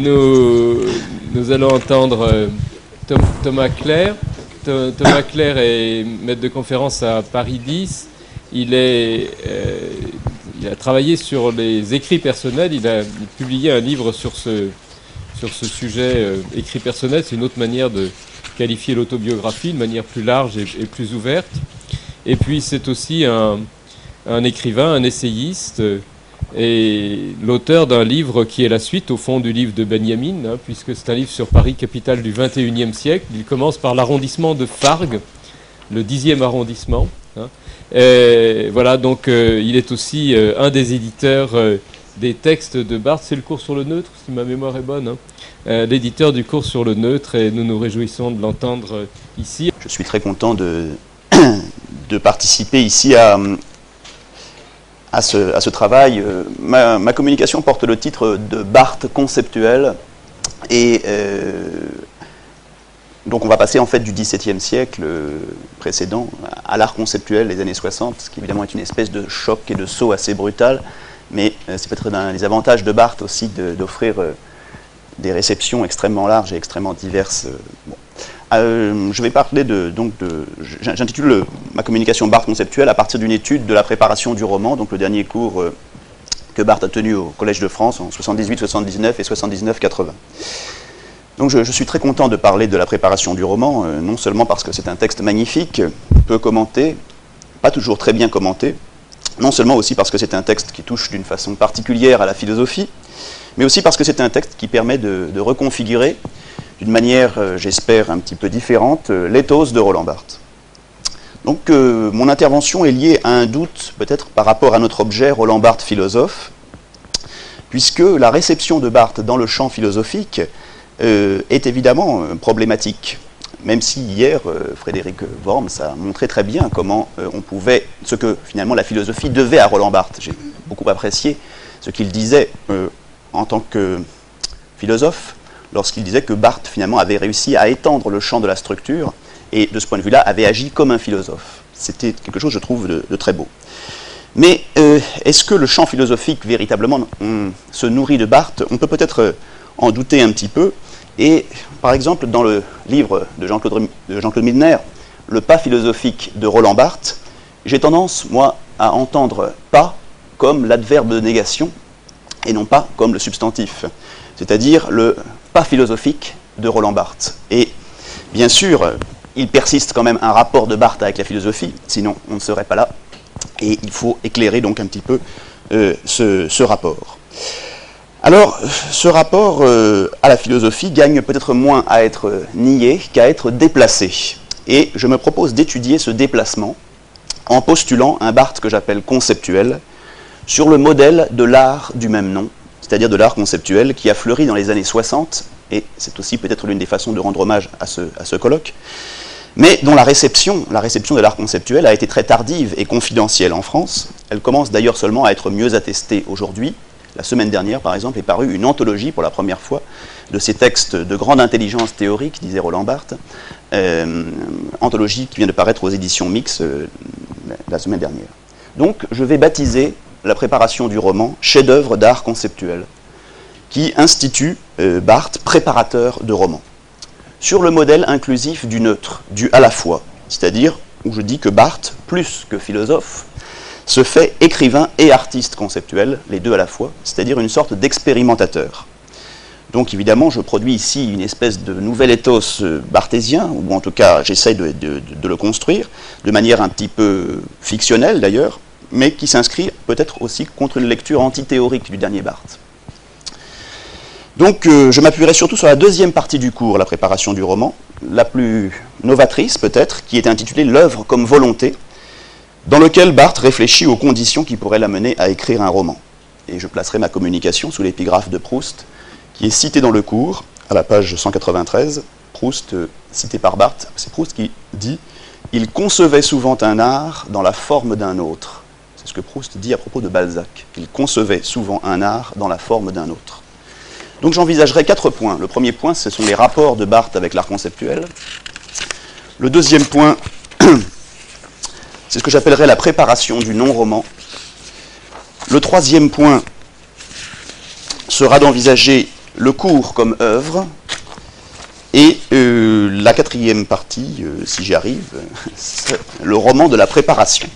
Nous, nous allons entendre euh, Thomas Claire. Tho- Thomas Claire est maître de conférence à Paris 10. Il, est, euh, il a travaillé sur les écrits personnels. Il a publié un livre sur ce, sur ce sujet euh, écrit personnel. C'est une autre manière de qualifier l'autobiographie, une manière plus large et, et plus ouverte. Et puis c'est aussi un, un écrivain, un essayiste. euh, et l'auteur d'un livre qui est la suite, au fond, du livre de Benjamin, hein, puisque c'est un livre sur Paris, capitale du XXIe siècle. Il commence par l'arrondissement de Fargue, le 10e arrondissement. hein. Voilà, donc euh, il est aussi euh, un des éditeurs euh, des textes de Barthes. C'est le cours sur le neutre, si ma mémoire est bonne. hein. L'éditeur du cours sur le neutre, et nous nous réjouissons de l'entendre ici. Je suis très content de participer ici à, à, ce, travail. Euh, Ma, communication porte le titre de Barthes conceptuel. Et euh, donc on va passer en fait du XVIIe siècle euh, précédent à l'art conceptuel des années 60, ce qui évidemment est une espèce de choc et de saut assez brutal. Mais c'est peut-être un des avantages de Barthes aussi d'offrir des réceptions extrêmement larges et extrêmement diverses. je vais parler de, donc de, j'in- j'intitule le- ma communication Barthes conceptuelle à partir d'une étude de la préparation du roman, donc le dernier cours euh, que Barthes a tenu au Collège de France en 78, 79 et 79, 80. Donc je, suis très content de parler de la préparation du roman, euh, non seulement parce que c'est un texte magnifique, peu commenté, pas toujours très bien commenté, non seulement aussi parce que c'est un texte qui touche d'une façon particulière à la philosophie, mais aussi parce que c'est un texte qui permet de, reconfigurer d'une manière, euh, j'espère, un petit peu différente, l'éthos de Roland Barthes. Donc euh, mon intervention est liée à un doute, peut-être par rapport à notre objet, Roland Barthes philosophe, puisque la réception de Barthes dans le champ philosophique euh, est évidemment euh, problématique. Même si hier, Frédéric Worms a montré très bien comment on pouvait, ce que finalement la philosophie devait à Roland Barthes. J'ai beaucoup apprécié ce qu'il disait en tant que philosophe, lorsqu'il disait que Barthes finalement avait réussi à étendre le champ de la structure et de ce point de vue-là avait agi comme un philosophe. C'était quelque chose, je trouve, de, très beau. Mais euh, est-ce que le champ philosophique véritablement on se nourrit de Barthes? On peut peut-être euh, en douter un petit peu. Et par exemple, dans le livre de Jean-Claude de Jean-Claude Milner, Le pas philosophique de Roland Barthes, j'ai tendance, moi, à entendre pas comme l'adverbe de négation et non pas comme le substantif, c'est-à-dire le pas philosophique de Roland Barthes. Et bien sûr, il persiste quand même un rapport de Barthes avec la philosophie, sinon on ne serait pas là, et il faut éclairer donc un petit peu euh, ce, rapport. Alors, ce rapport euh, à la philosophie gagne peut-être moins à être euh, nié qu'à être déplacé. Et je me propose d'étudier ce déplacement en postulant un Barthes que j'appelle conceptuel, sur le modèle de l'art du même nom, c'est-à-dire de l'art conceptuel qui a fleuri dans les années 60, et c'est aussi peut-être l'une des façons de rendre hommage à ce colloque, mais dont la réception, la réception de l'art conceptuel a été très tardive et confidentielle en France. Elle commence d'ailleurs seulement à être mieux attestée aujourd'hui. La semaine dernière, par exemple, est parue une anthologie pour la première fois de ces textes de grande intelligence théorique, disait Roland Barthes, euh, anthologie qui vient de paraître aux éditions Mix euh, la semaine dernière. Donc, je vais baptiser la préparation du roman chef-d'œuvre d'art conceptuel, qui institue euh, Barthes préparateur de roman, sur le modèle inclusif du neutre, du à la fois, c'est-à-dire où je dis que Barthes, plus que philosophe, se fait écrivain et artiste conceptuel, les deux à la fois, c'est-à-dire une sorte d'expérimentateur. Donc évidemment, je produis ici une espèce de nouvel ethos euh, barthésien, ou en tout cas j'essaye de, de- de le construire, de manière un petit peu fictionnelle d'ailleurs, mais qui s'inscrit peut-être aussi contre une lecture antithéorique du dernier Barthes. Donc euh, je m'appuierai surtout sur la deuxième partie du cours, la préparation du roman, la plus novatrice peut-être, qui est intitulée L'œuvre comme volonté, dans lequel Barthes réfléchit aux conditions qui pourraient l'amener à écrire un roman. Et je placerai ma communication sous l'épigraphe de Proust, qui est citée dans le cours, à la page 193. Proust, euh, cité par Barthes, c'est Proust qui dit Il concevait souvent un art dans la forme d'un autre. C'est ce que Proust dit à propos de Balzac. Il concevait souvent un art dans la forme d'un autre. Donc j'envisagerai quatre points. Le premier point, ce sont les rapports de Barthes avec l'art conceptuel. Le deuxième point, c'est ce que j'appellerais la préparation du non-roman. Le troisième point sera d'envisager le cours comme œuvre, et euh, la quatrième partie, euh, si j'y arrive, c'est le roman de la préparation.